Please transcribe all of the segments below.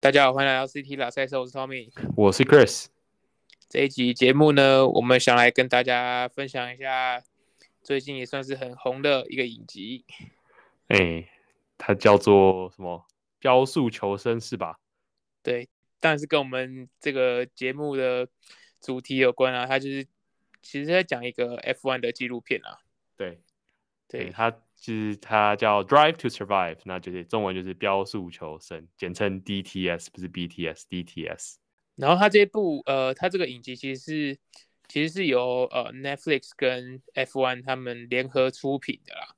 大家好，欢迎来到 CT 拉赛赛，我是 Tommy，我是 Chris。这一集节目呢，我们想来跟大家分享一下最近也算是很红的一个影集。哎、欸，它叫做什么？《雕塑求生》是吧？对，当然是跟我们这个节目的主题有关啊。它就是其实在讲一个 F1 的纪录片啊。对，对，对它。就是它叫 Drive to Survive，那就是中文就是飙速求生，简称 DTS，不是 BTS，DTS。然后它这部呃，它这个影集其实是其实是由呃 Netflix 跟 F1 他们联合出品的啦。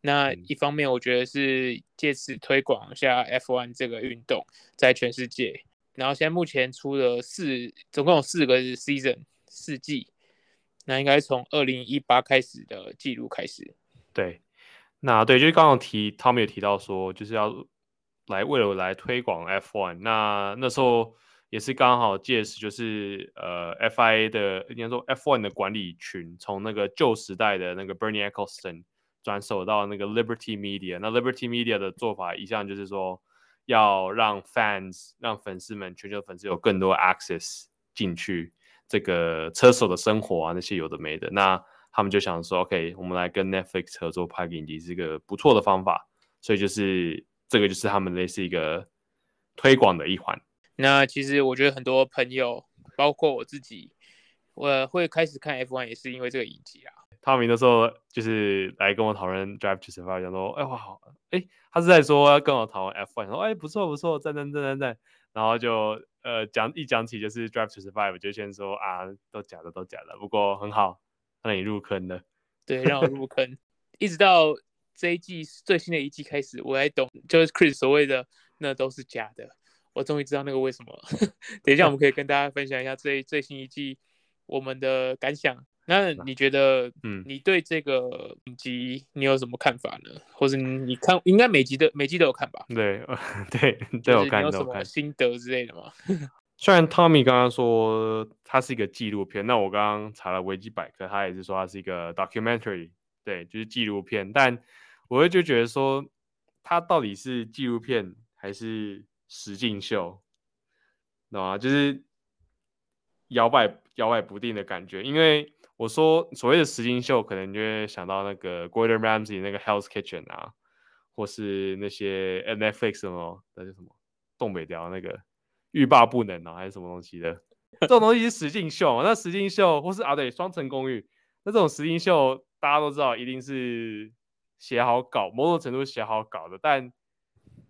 那一方面我觉得是借此推广一下 F1 这个运动在全世界。然后现在目前出了四，总共有四个 season，四季。那应该从二零一八开始的记录开始。对。那对，就是刚刚提，他们有提到说，就是要来为了来推广 F1。那那时候也是刚好届时，就是呃 FIA 的应该说 F1 的管理群从那个旧时代的那个 Bernie Ecclestone 转手到那个 Liberty Media。那 Liberty Media 的做法一向就是说，要让 fans 让粉丝们全球粉丝有更多 access 进去这个车手的生活啊，那些有的没的。那他们就想说，OK，我们来跟 Netflix 合作拍影集，是一个不错的方法。所以就是这个，就是他们类似一个推广的一环。那其实我觉得很多朋友，包括我自己，我会开始看 F1 也是因为这个影集啊。他们那时候就是来跟我讨论 Drive to Survive，讲说，哎哇好，哎，他是在说要跟我讨论 F1，说，哎不错不错，赞赞赞赞赞。然后就呃讲一讲起就是 Drive to Survive，就先说啊都假的都假的，不过很好。让你入坑的，对，让我入坑，一直到这一季最新的一季开始，我才懂，就是 Chris 所谓的那都是假的，我终于知道那个为什么了。等一下我们可以跟大家分享一下最最新一季我们的感想。那你觉得，嗯，你对这个影集你有什么看法呢？或者你看，应该每集的每集都有看吧？对，对，都有看，有什么心得之类的吗？虽然 Tommy 刚刚说它是一个纪录片，那我刚刚查了维基百科，他也是说它是一个 documentary，对，就是纪录片。但我会就觉得说，它到底是纪录片还是实境秀，懂吗？就是摇摆摇摆不定的感觉。因为我说所谓的实境秀，可能就会想到那个 Gordon Ramsay 那个 Hell's Kitchen 啊，或是那些 Netflix 什么那叫什么东北调那个。欲罢不能啊，还是什么东西的？这种东西是实境秀，那实境秀或是啊，对，双层公寓，那这种实境秀大家都知道，一定是写好稿，某种程度写好稿的。但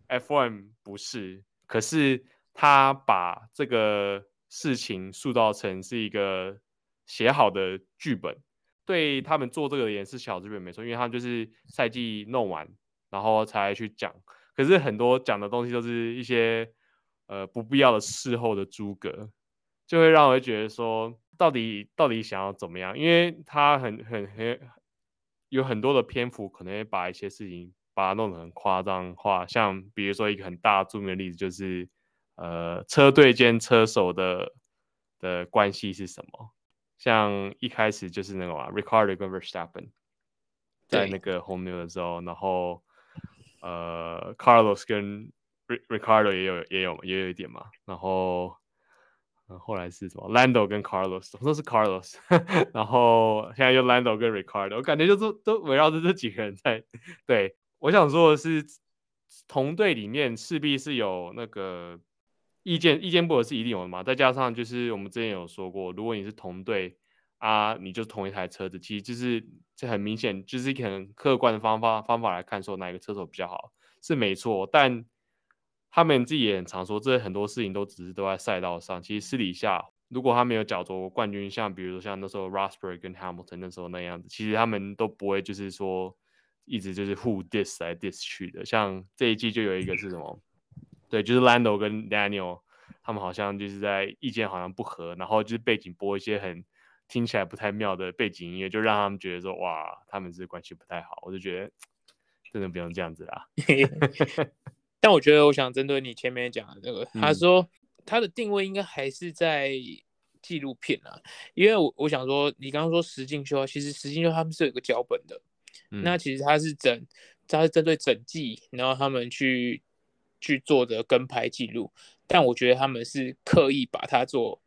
F1 不是，可是他把这个事情塑造成是一个写好的剧本，对他们做这个也是写好剧本没错，因为他就是赛季弄完，然后才去讲。可是很多讲的东西都是一些。呃，不必要的事后的诸葛，就会让我觉得说，到底到底想要怎么样？因为他很很很有很多的篇幅，可能会把一些事情把它弄得很夸张化。像比如说一个很大著名的例子，就是呃，车队兼车手的的关系是什么？像一开始就是那个嘛，Ricciardo 跟 Verstappen 在那个红牛的时候，然后呃，Carlos 跟 Ricardo 也有也有也有一点嘛，然后，嗯、后来是什么？Lando 跟 Carlos，我说是 Carlos，然后现在又 Lando 跟 Ricardo，我感觉就是都围绕着这几个人在。对，我想说的是，同队里面势必是有那个意见，意见不合是一定有的嘛。再加上就是我们之前有说过，如果你是同队啊，你就同一台车子，其实就是这很明显，就是一个很客观的方法方法来看，说哪一个车手比较好是没错，但。他们自己也很常说，这很多事情都只是都在赛道上。其实私底下，如果他没有角逐冠军，像比如说像那时候 Rosberg 跟 Hamilton 那时候那样子，其实他们都不会就是说一直就是互 diss 来 diss 去的。像这一季就有一个是什么？对，就是 Lando 跟 Daniel，他们好像就是在意见好像不合，然后就是背景播一些很听起来不太妙的背景音乐，就让他们觉得说哇，他们是关系不太好。我就觉得 真的不用这样子啦。但我觉得，我想针对你前面讲的这个，嗯、他说他的定位应该还是在纪录片啊，因为我我想说，你刚刚说实境秀，其实实境秀他们是有个脚本的，嗯、那其实他是整，他是针对整季，然后他们去去做的跟拍记录，但我觉得他们是刻意把它做，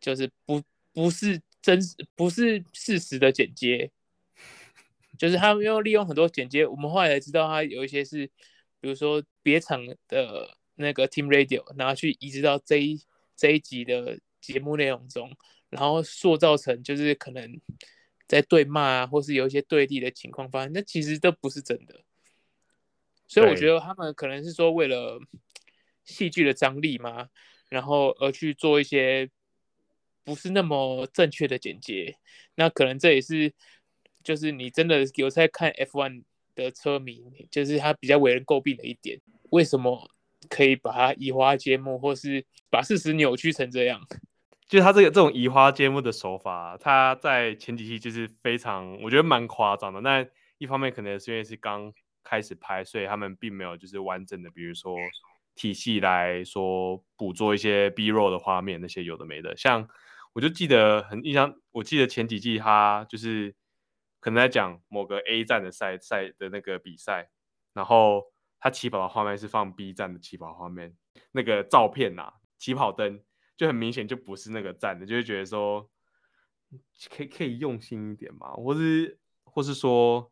就是不不是真实不是事实的剪接，就是他们用利用很多剪接。我们后来才知道，他有一些是，比如说别场的那个 Team Radio，然后去移植到这一这一集的节目内容中，然后塑造成就是可能在对骂啊，或是有一些对立的情况发生，那其实都不是真的。所以我觉得他们可能是说为了戏剧的张力嘛，然后而去做一些不是那么正确的剪接。那可能这也是就是你真的有在看 F1 的车迷，就是他比较为人诟病的一点。为什么可以把它移花接木，或是把事实扭曲成这样？就他这个这种移花接木的手法，他在前几期就是非常，我觉得蛮夸张的。那一方面可能是因为是刚。开始拍，所以他们并没有就是完整的，比如说体系来说捕捉一些 B-roll 的画面，那些有的没的。像我就记得很印象，我记得前几季他就是可能在讲某个 A 站的赛赛的那个比赛，然后他起跑的画面是放 B 站的起跑画面，那个照片呐、啊，起跑灯就很明显就不是那个站的，就会觉得说可以可以用心一点嘛，或是或是说。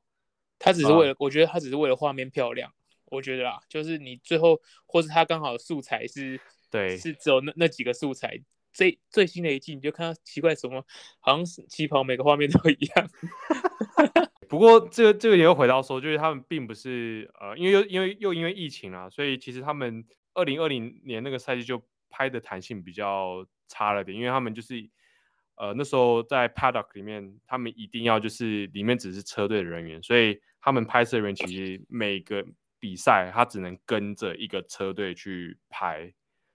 他只是为了，我觉得他只是为了画面漂亮。我觉得啦，就是你最后，或是他刚好素材是，对，是只有那那几个素材。最最新的一季，你就看到奇怪什么，好像是旗袍每个画面都一样。不过这个这个也会回到说，就是他们并不是呃，因为又因为又因为疫情啊，所以其实他们二零二零年那个赛季就拍的弹性比较差了点，因为他们就是。呃，那时候在 paddock 里面，他们一定要就是里面只是车队的人员，所以他们拍摄人员其实每个比赛他只能跟着一个车队去拍，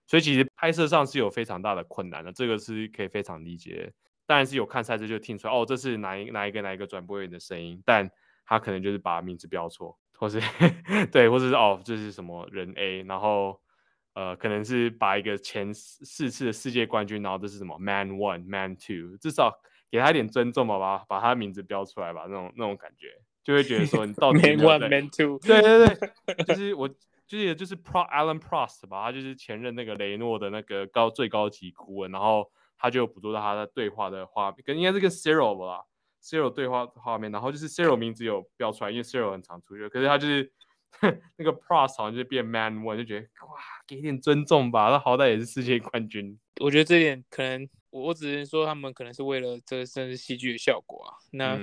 所以其实拍摄上是有非常大的困难的，这个是可以非常理解。当然是有看赛事就听出来，哦，这是哪一哪一个哪一个转播员的声音，但他可能就是把名字标错，或是 对，或者是哦，这是什么人 A，然后。呃，可能是把一个前四次的世界冠军，然后这是什么 Man One、Man Two，至少给他一点尊重吧，把把他的名字标出来吧，那种那种感觉，就会觉得说你到底 Man One、Man Two，对对对，就是我记得就是 Pro Alan Prost 吧，他就是前任那个雷诺的那个高最高级顾问，然后他就捕捉到他的对话的画面，跟应该是跟 Cyril 吧，Cyril 对话画面，然后就是 Cyril 名字有标出来，因为 Cyril 很常出去，可是他就是。那个 Prost 好像就变 Man One，就觉得哇，给点尊重吧，他好歹也是世界冠军。我觉得这点可能，我我只能说他们可能是为了这个真是戏剧的效果啊。那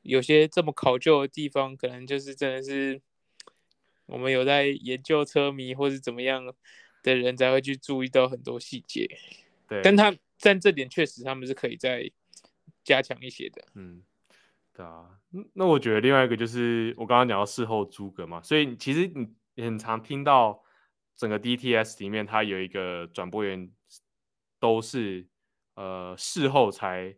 有些这么考究的地方，可能就是真的是我们有在研究车迷或是怎么样的人才会去注意到很多细节。对，但他但这点确实他们是可以再加强一些的。嗯。对啊，那我觉得另外一个就是我刚刚讲到事后诸葛嘛，所以其实你你很常听到整个 DTS 里面，它有一个转播员都是呃事后才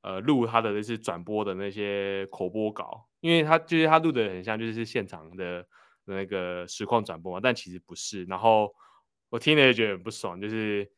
呃录他的那些转播的那些口播稿，因为他就是他录的很像就是现场的那个实况转播嘛，但其实不是。然后我听了也觉得很不爽，就是。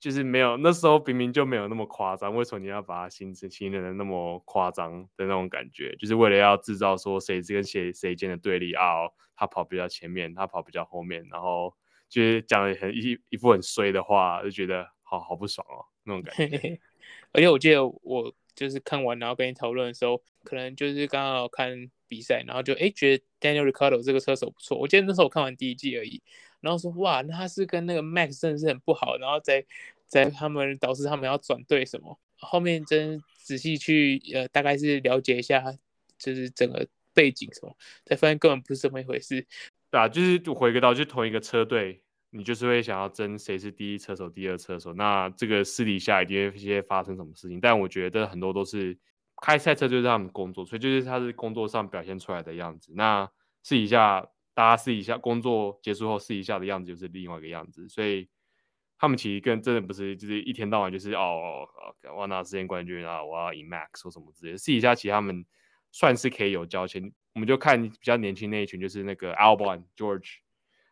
就是没有，那时候明明就没有那么夸张，为什么你要把它形成形容的那么夸张的那种感觉？就是为了要制造说谁跟谁谁间的对立啊、他跑比较前面，他跑比较后面，然后就是讲的很一一副很衰的话，就觉得好好不爽哦，那种感觉。而且我记得我就是看完然后跟你讨论的时候，可能就是刚好看比赛，然后就哎觉得 Daniel Ricardo 这个车手不错。我记得那时候我看完第一季而已。然后说哇，那他是跟那个 Max 真的是很不好，然后在在他们导致他们要转队什么，后面真仔细去呃大概是了解一下，就是整个背景什么，才发现根本不是这么一回事。对啊，就是回归到就同一个车队，你就是会想要争谁是第一车手、第二车手，那这个私底下一定会发生什么事情。但我觉得很多都是开赛车就是他们工作，所以就是他是工作上表现出来的样子。那试一下。大家试一下，工作结束后试一下的样子就是另外一个样子，所以他们其实跟真的不是，就是一天到晚就是哦，我要拿世界冠军啊，我要赢 Max 或什么之类的。试一下，其实他们算是可以有交情。我们就看比较年轻那一群，就是那个 Albon、George，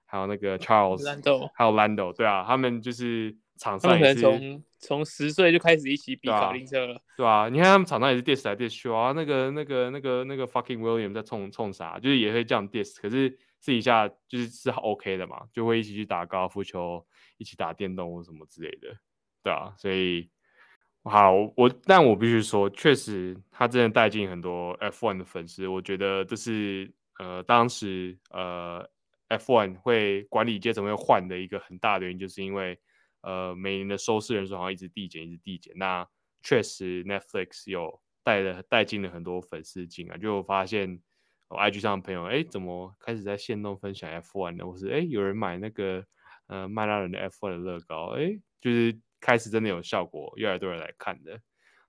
还有那个 Charles，还有 Lando，对啊，他们就是场上也是从从十岁就开始一起比卡丁车了，对啊，你看他们场上也是 diss 来 diss 去啊，那个那个那个那个 fucking William 在冲冲啥，就是也会这样 diss，可是。私底下就是是 OK 的嘛，就会一起去打高尔夫球，一起打电动或什么之类的，对啊，所以好，我但我必须说，确实他真的带进很多 F1 的粉丝，我觉得这是呃当时呃 F1 会管理阶层会换的一个很大的原因，就是因为呃每年的收视人数好像一直递减，一直递减。那确实 Netflix 有带了带进了很多粉丝进来，就发现。我 IG 上的朋友，哎，怎么开始在线动分享 F1 的？或是哎，有人买那个呃麦拉伦的 F1 的乐高，哎，就是开始真的有效果，越来越多人来看的。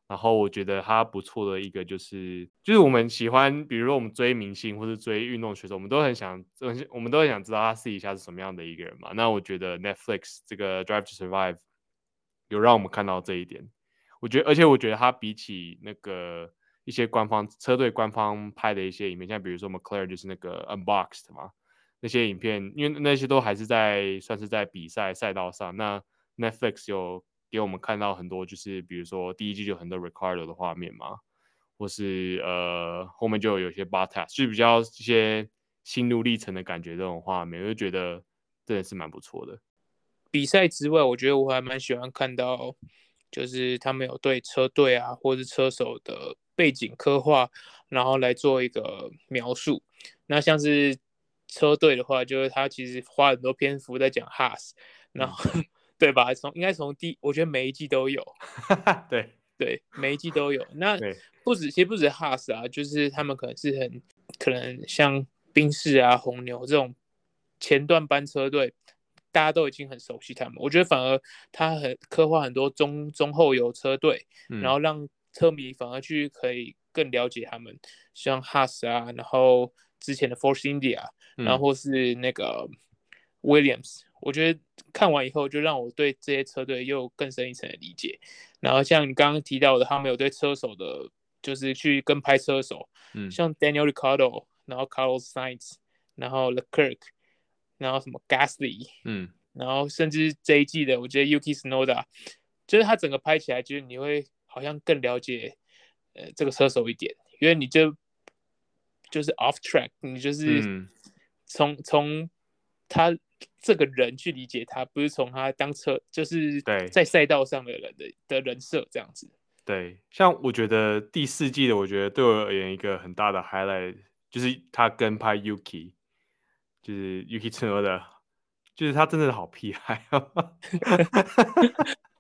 然后我觉得他不错的一个就是，就是我们喜欢，比如说我们追明星或是追运动选手，我们都很想，我们都很想知道他私底下是什么样的一个人嘛。那我觉得 Netflix 这个 Drive to Survive 有让我们看到这一点。我觉得，而且我觉得他比起那个。一些官方车队官方拍的一些影片，像比如说 McLaren 就是那个 Unboxed 嘛，那些影片，因为那些都还是在算是在比赛赛道上。那 Netflix 有给我们看到很多，就是比如说第一季就很多 Ricardo 的画面嘛，或是呃后面就有些 Bottas，是比较一些心路历程的感觉这种画面，我就觉得真的是蛮不错的。比赛之外，我觉得我还蛮喜欢看到，就是他们有对车队啊，或是车手的。背景刻画，然后来做一个描述。那像是车队的话，就是他其实花很多篇幅在讲哈斯，然后、嗯、对吧？从应该从第，我觉得每一季都有。对对，每一季都有。那不止，其实不止哈斯啊，就是他们可能是很可能像宾士啊、红牛这种前段班车队，大家都已经很熟悉他们。我觉得反而他很刻画很多中中后游车队，嗯、然后让。车迷反而去可以更了解他们，像 Haas 啊，然后之前的 Force India，然后或是那个 Williams，嗯，我觉得看完以后就让我对这些车队又更深一层的理解。然后像你刚刚提到的，他们有对车手的，就是去跟拍车手，嗯，像 Daniel Ricciardo，然后 Carlos Sainz，然后 Leclerc，然后什么 Gasly，嗯，然后甚至这一季的，我觉得 Yuki Tsunoda，就是他整个拍起来，就是你会。好像更了解呃这个车手一点，因为你就就是 off track，你就是从、嗯、从他这个人去理解他，不是从他当车就是在赛道上的人的的人设这样子。对，像我觉得第四季的，我觉得对我而言一个很大的 highlight 就是他跟拍 Yuki，就是 Yuki Tsunoda，就是他真的好屁孩哦。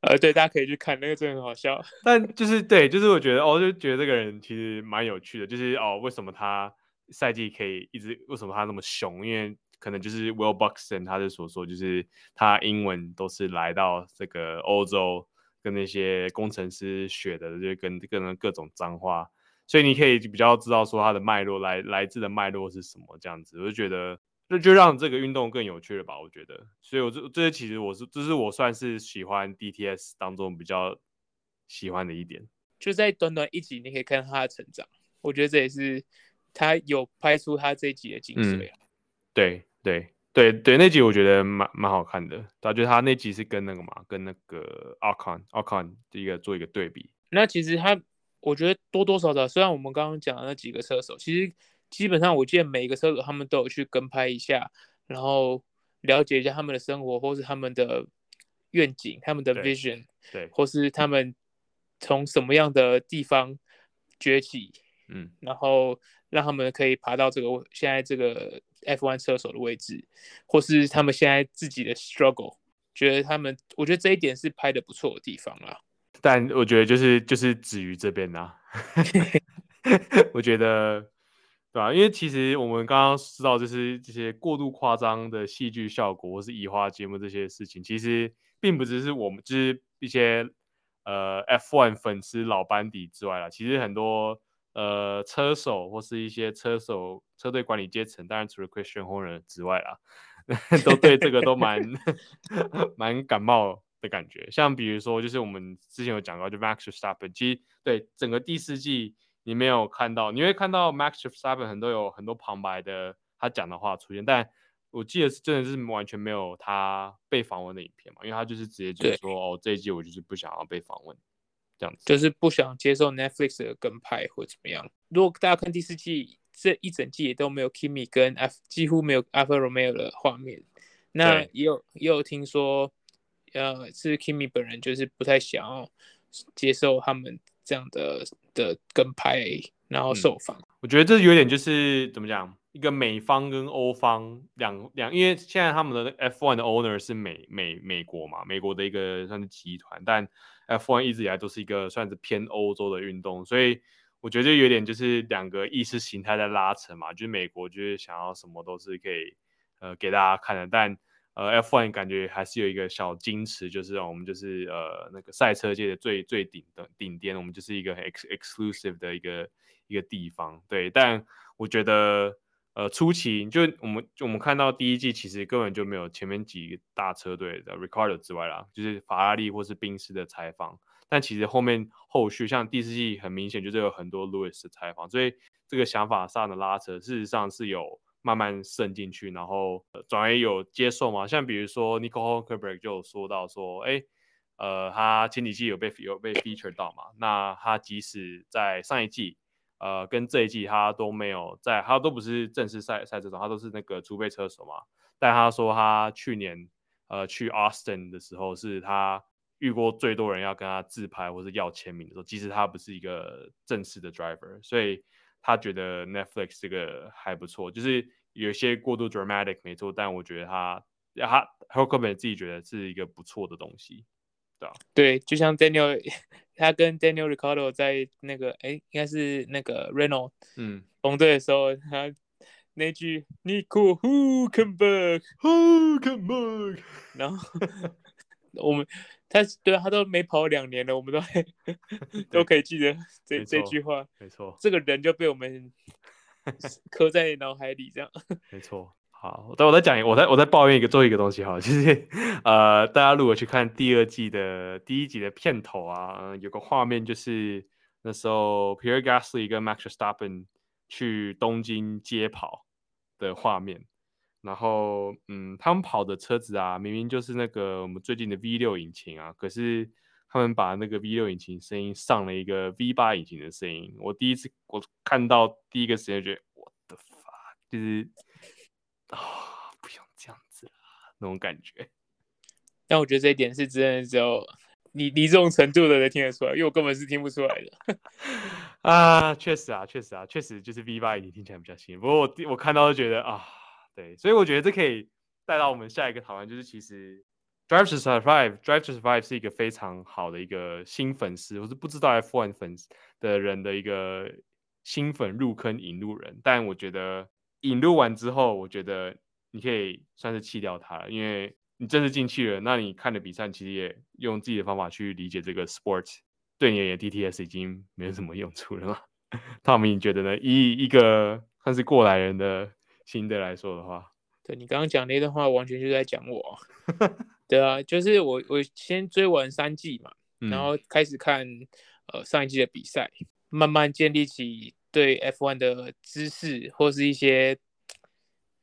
呃，对，大家可以去看那个，真的很好笑。但就是对，就是我觉得哦，就觉得这个人其实蛮有趣的。就是哦，为什么他赛季可以一直？为什么他那么凶？因为可能就是 Will Buxton 他是所说，就是他英文都是来到这个欧洲跟那些工程师学的，就跟各种各种脏话，所以你可以比较知道说他的脉络来来自的脉络是什么这样子。我就觉得。那就让这个运动更有趣了吧？我觉得，所以我这这些其实我是这是我算是喜欢 DTS 当中比较喜欢的一点，就在短短一集你可以看到他的成长，我觉得这也是他有拍出他这一集的精髓啊。对对对对，那集我觉得蛮蛮好看的，他觉得他那集是跟那个嘛，跟那个 Ocon Ocon 这个做一个对比。那其实他，我觉得多多少少，虽然我们刚刚讲的那几个车手，其实。基本上，我记得每一个车手他们都有去跟拍一下，然后了解一下他们的生活，或是他们的愿景、他们的 vision，对，对，或是他们从什么样的地方崛起，嗯，然后让他们可以爬到这个现在这个 F1 车手的位置，或是他们现在自己的 struggle，觉得他们，我觉得这一点是拍的不错的地方啦。但我觉得就是就是止于这边啦，我觉得。对啊，因为其实我们刚刚知道，就是这些过度夸张的戏剧效果，或是移花接木这些事情，其实并不只是我们，就是一些呃 F1 粉丝老班底之外啦。其实很多呃车手或是一些车手车队管理阶层，当然除了 Christian Horner 之外啦，都对这个都蛮 蛮感冒的感觉。像比如说，就是我们之前有讲到，就 Max Verstappen，其实对整个第四季。你没有看到，你会看到 Max Verstappen 很多有很多旁白的他讲的话出现，但我记得是真的是完全没有他被访问的影片嘛，因为他就是直接就是说哦，这一季我就是不想要被访问，这样子，就是不想接受 Netflix 的跟拍或怎么样。如果大家看第四季这一整季也都没有 Kimi 跟 F 几乎没有 Alfa Romeo 的画面。那也有也有听说，呃，是 Kimi 本人就是不太想要接受他们这样的的跟拍，然后受访。嗯，我觉得这有点就是怎么讲，一个美方跟欧方两两，因为现在他们的 F1 的 owner 是美美美国嘛，美国的一个算是集团，但 F1 一直以来都是一个算是偏欧洲的运动，所以我觉得有点就是两个意识形态在拉扯嘛，就是美国就是想要什么都是可以呃给大家看的，但呃，F1 感觉还是有一个小矜持，就是我们就是呃那个赛车界的最最顶的顶点，我们就是一个 ex exclusive 的一个一个地方。对，但我觉得呃初期就我们就我们看到第一季其实根本就没有前面几个大车队的 Ricardo 之外啦，就是法拉利或是宾士的采访。但其实后面后续像第四季很明显就是有很多 Lewis 的采访，所以这个想法上的拉扯事实上是有。慢慢渗进去，然后转而有接受嘛。像比如说，Nico Hulkenberg 就有说到说，哎，呃，他前几季有被有被 feature 到嘛。那他即使在上一季，呃，跟这一季他都没有在，他都不是正式赛赛车手，他都是那个储备车手嘛。但他说他去年呃去 Austin 的时候，是他遇过最多人要跟他自拍或是要签名的时候，即使他不是一个正式的 driver，所以他觉得 Netflix 这个还不错，就是。有些过度 dramatic 没错，但我觉得他他 Hulkenberg 自己觉得是一个不错的东西，对就像 Daniel，他跟 Daniel Ricciardo 在那个哎，应该是那个 Renault 嗯红队的时候，他那句 Nico Hulkenberg Hulkenberg，然后我们他对他都没跑两年了，我们都还 都可以记得这这句话，没错，这个人就被我们。刻在脑海里，这样没错。好，但我再讲，我再我再抱怨一个，做一个东西哈，就是呃，大家如果去看第二季的第一集的片头啊，呃、有个画面就是那时候 Pierre Gasly 跟 Max Verstappen 去东京街跑的画面，然后嗯，他们跑的车子啊，明明就是那个我们最近的 V 六引擎啊，可是。他们把那个 V 六引擎声音上了一个 V 八引擎的声音，我第一次我看到第一个时间觉得我的妈，就是啊、哦，不用这样子啦，那种感觉。但我觉得这一点是真的，只有你你这种程度的人听得出来，因为我根本是听不出来的。啊，确实啊，确实啊，确实就是 V 八引擎听起来比较新。不过我我看到就觉得啊，对，所以我觉得这可以带到我们下一个讨论，就是其实。Drive to Survive, Drive to Survive 是一个非常好的一个新粉丝，我是不知道 F1 粉丝的人的一个新粉入坑引路人。但我觉得引入完之后，我觉得你可以算是弃掉它了，因为你正式进去了，那你看的比赛其实也用自己的方法去理解这个 sport，对你的 DTS 已经没有什么用处了嘛。Tommy，你觉得呢？以一个算是过来人的心得来说的话，对你刚刚讲那段话，完全就在讲我。对啊，就是我我先追完三季嘛，嗯、然后开始看呃上一季的比赛，慢慢建立起对 F1 的知识，或是一些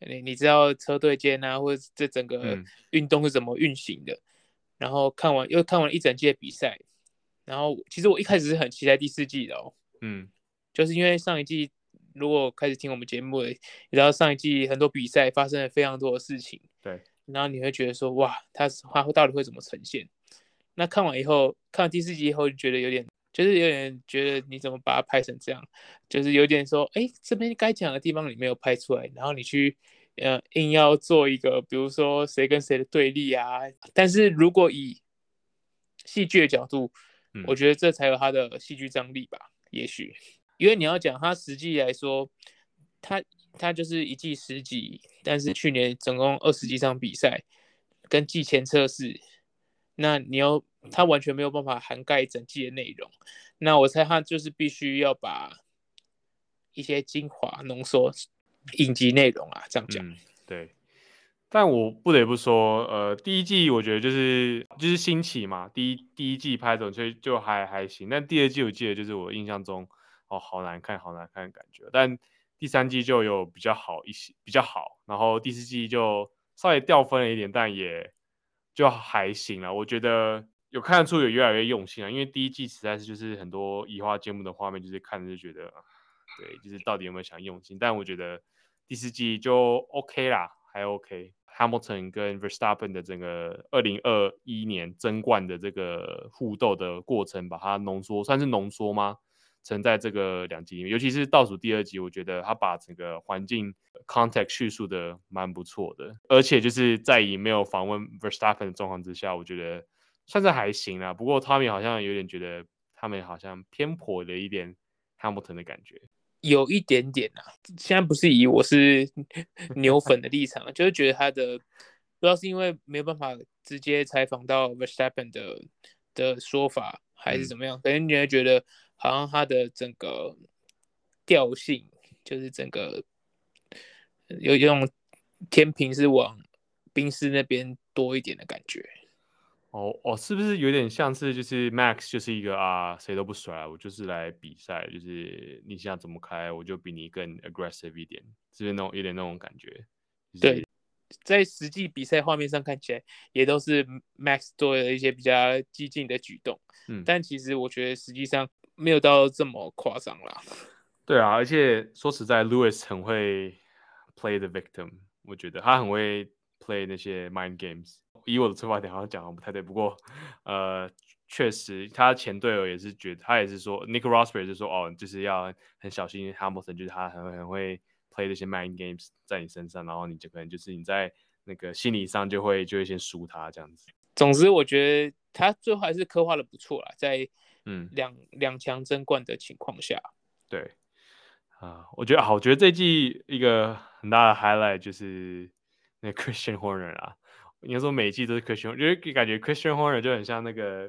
你你知道车队间啊，或者这整个运动是怎么运行的。嗯、然后看完又看完一整季的比赛，然后其实我一开始是很期待第四季的哦，嗯，就是因为上一季如果开始听我们节目的，你知道上一季很多比赛发生了非常多的事情，对。然后你会觉得说，哇，他他会到底会怎么呈现？那看完以后，看完第四集以后，就觉得有点，就是有点觉得你怎么把它拍成这样？就是有点说，哎，这边该讲的地方你没有拍出来，然后你去，呃，硬要做一个，比如说谁跟谁的对立啊。但是如果以戏剧的角度，嗯，我觉得这才有它的戏剧张力吧？也许，因为你要讲它实际来说，它。他就是一季十几，但是去年总共二十几场比赛跟季前测试，那你要他完全没有办法涵盖整季的内容，那我猜他就是必须要把一些精华浓缩影集内容啊，这样讲。嗯，对。但我不得不说，呃，第一季我觉得就是就是新奇嘛，第一第一季拍的所以就还还行，但第二季我记得就是我印象中哦，好难看，好难看的感觉，但。第三季就有比较好一些，比较好，然后第四季就稍微掉分了一点，但也就还行了。我觉得有看得出有越来越用心了，因为第一季实在是就是很多移花接木的画面，就是看着就觉得对，就是到底有没有想用心？但我觉得第四季就 OK 啦，还 OK。Hamilton 跟 Verstappen 的整个二零二一年争冠的这个互斗的过程，把它浓缩，算是浓缩吗？存在这个两集里面，尤其是倒数第二集，我觉得他把整个环境 context 叙述的蛮不错的，而且就是在以没有访问 Verstappen 的状况之下，我觉得算是还行啦。不过 Tommy 好像有点觉得他们好像偏颇了一点 Hamilton 的感觉。有一点点啊，现在不是以我是 牛粉的立场，就是觉得他的不知道是因为没有办法直接采访到 Verstappen 的的说法，还是怎么样，可能你会觉得好像他的整个调性就是整个有一种天平是往冰室那边多一点的感觉。哦哦，是不是有点像是就是 Max 就是一个啊，谁都不甩，我就是来比赛，就是你想怎么开，我就比你更 aggressive 一点，是不是那种有点那种感觉？就是、对，在实际比赛画面上看起来，也都是 Max 做了一些比较激进的举动，嗯，但其实我觉得实际上没有到这么夸张啦。对啊，而且说实在，Lewis 很会 play the victim，我觉得他很会 play 那些 mind games。以我的出发点好像讲的不太对，不过，呃，确实他前队友也是觉得，他也是说，Nick Rosberg 就说，哦，就是要很小心 Hamilton，就是他很很会 play 这些 mind games 在你身上，然后你就可能就是你在那个心理上就会就会先输他这样子。总之，我觉得他最后还是刻画的不错啦，在嗯两两强争冠的情况下，对，啊、呃，我觉得好，我觉得这季一个很大的 highlight 就是那 Christian Horner 啊。应该说每一季都是 Christian，因为感觉 Christian Horner 就很像那个，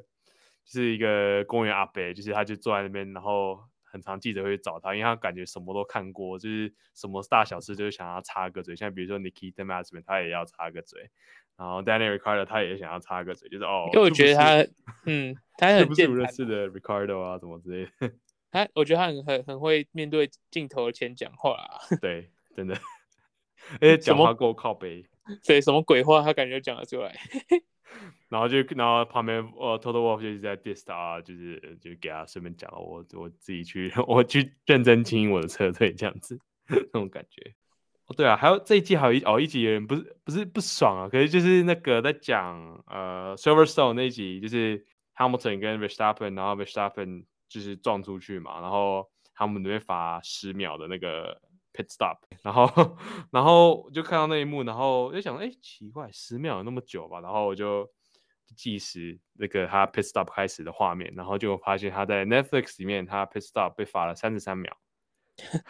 就是一个公园阿伯，就是他就坐在那边，然后很长记者会找他，因为他感觉什么都看过，就是什么大小事就是想要插个嘴，像比如说 Nikita Mazepin 他也要插个嘴，然后 Daniel Ricciardo 他也想要插个嘴，就是哦，因为我觉得他，嗯，他 很不是不认识的 Ricciardo 啊，什么之类的，他我觉得他很很很会面对镜头前讲话啊，对，真的，而且讲话够靠北。对，什么鬼话，他感觉讲得出来。然后就，然后旁边呃，Toto Wolff 就是在 diss 他，就是就给他顺便讲，我我自己去，我去认真经营我的车队这样子，那种感觉。哦，对啊，还有这一季还有一哦一集有人不是不是不爽啊，可是就是那个在讲呃 Silverstone 那一集，就是 Hamilton 跟 Verstappen，然后 Verstappen 就是撞出去嘛，然后他们那边罚十秒的那个。Pit stop，然后，然后就看到那一幕，然后就想说，哎，奇怪，十秒有那么久吧？然后我就计时那个他 pit stop 开始的画面，然后就发现他在 Netflix 里面，他 pit stop 被罚了三十三秒。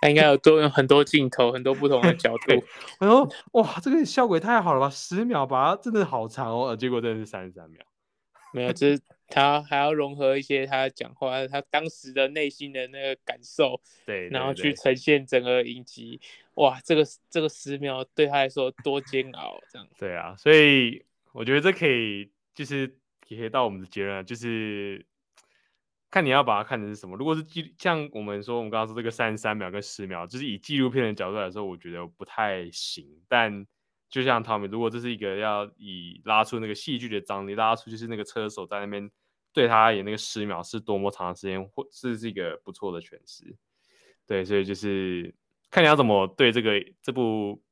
他应该有多用很多镜头，很多不同的角 度。然后，哇，这个效果也太好了吧！十秒吧，真的好长哦。结果真的是三十三秒。没有，就是他还要融合一些他讲话，他当时的内心的那个感受，对，对，对，然后去呈现整个影集。哇，这个这个十秒对他来说多煎熬，这样。对啊，所以我觉得这可以就是也可以到我们的结论，就是看你要把它看成是什么。如果是纪像我们说，我们刚刚说这个三十三秒跟十秒，就是以纪录片的角度来说，我觉得不太行，但。就像汤米，如果这是一个要以拉出那个戏剧的张力，拉出就是那个车手在那边对他而言那个十秒是多么长的时间，或是是一个不错的诠释。对，所以就是看你要怎么对这个这部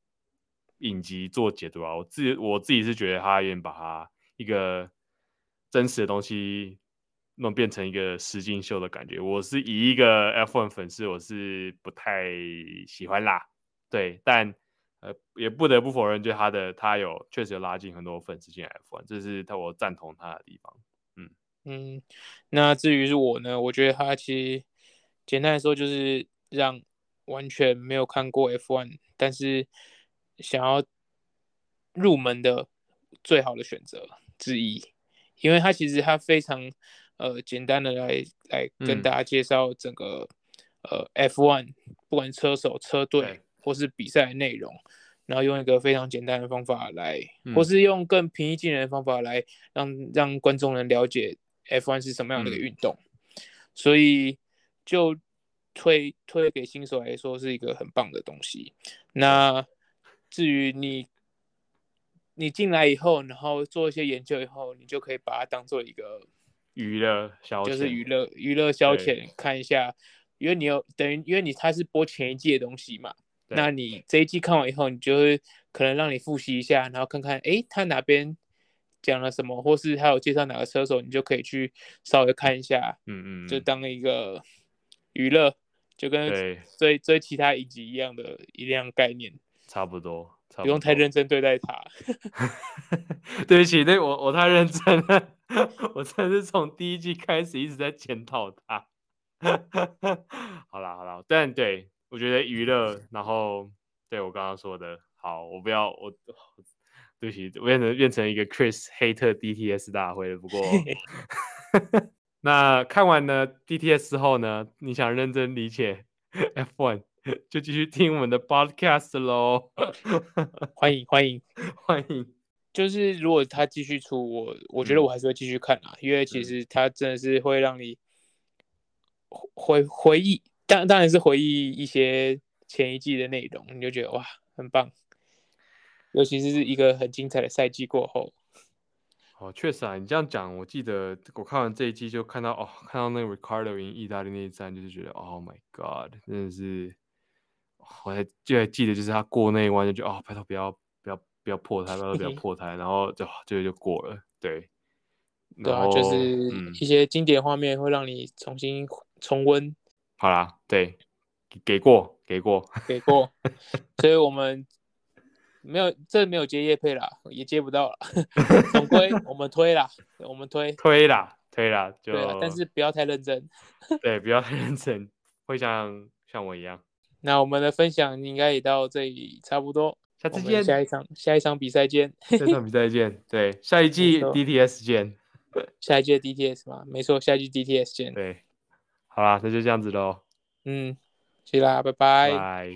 影集做解读啊。我自我自己是觉得他有点把它一个真实的东西弄变成一个实境秀的感觉。我是以一个 F1 粉丝，我是不太喜欢啦。对，但。呃，也不得不否认，就他的他有确实有拉近很多粉丝进 F1，这是他我赞同他的地方。嗯嗯，那至于是我呢，我觉得他其实简单来说就是让完全没有看过 F1，但是想要入门的最好的选择之一，因为他其实他非常呃简单的来来跟大家介绍整个、嗯、呃 F1，不管车手车队。或是比赛内容，然后用一个非常简单的方法来，嗯、或是用更平易近人的方法来让让观众能了解 F1 是什么样的一个运动，嗯、所以就推推给新手来说是一个很棒的东西。那至于你你进来以后，然后做一些研究以后，你就可以把它当做一个娱乐消遣，就是娱乐娱乐消遣，看一下。因为你有等于因为你它是播前一季的东西嘛，那你这一季看完以后，你就会可能让你复习一下，然后看看哎他哪边讲了什么，或是他有介绍哪个车手，你就可以去稍微看一下，嗯嗯，就当一个娱乐，就跟追追其他影集一样的一样概念，差不多。不用太认真对待他。对不起，对我我太认真了，我真的是从第一季开始一直在检讨他。好啦好啦，但对我觉得娱乐，然后对我刚刚说的，好，我不要我，对不起，我变成变成一个 Chris 黑特 DTS 大会了。不过 那看完呢 DTS 之后呢，你想认真理解 F1？就继续听我们的 podcast 喽，欢迎欢迎欢迎！就是如果他继续出，我我觉得我还是会继续看啊，嗯、因为其实他真的是会让你回回忆，当当然是回忆一些前一季的内容，你就觉得哇，很棒，尤其是一个很精彩的赛季过后。哦，确实啊，你这样讲，我记得我看完这一季就看到哦，看到那个 Ricardo 赢意大利那一站，就是觉得 Oh my God，真的是。我还就还记得，就是他过那一弯就觉得哦，拜托不要不要不要破胎，拜托不要破胎，然后就就就过了，对，对啊，就是一些经典画面会让你重新重温。好啦，对，给过给过给过，所以我们没有这没有接叶配啦，也接不到了，总归我们推啦，我们推推啦推啦，就对啊，但是不要太认真，对，不要太认真，会像像我一样。那我们的分享应该也到这里差不多，下次见，下一场下一场比赛见，下一场比赛见，对，下一季 DTS 见，下一季 DTS 嘛，没错，下一季 DTS 见，对，好啦，那就这样子喽，嗯，去啦，拜拜。拜。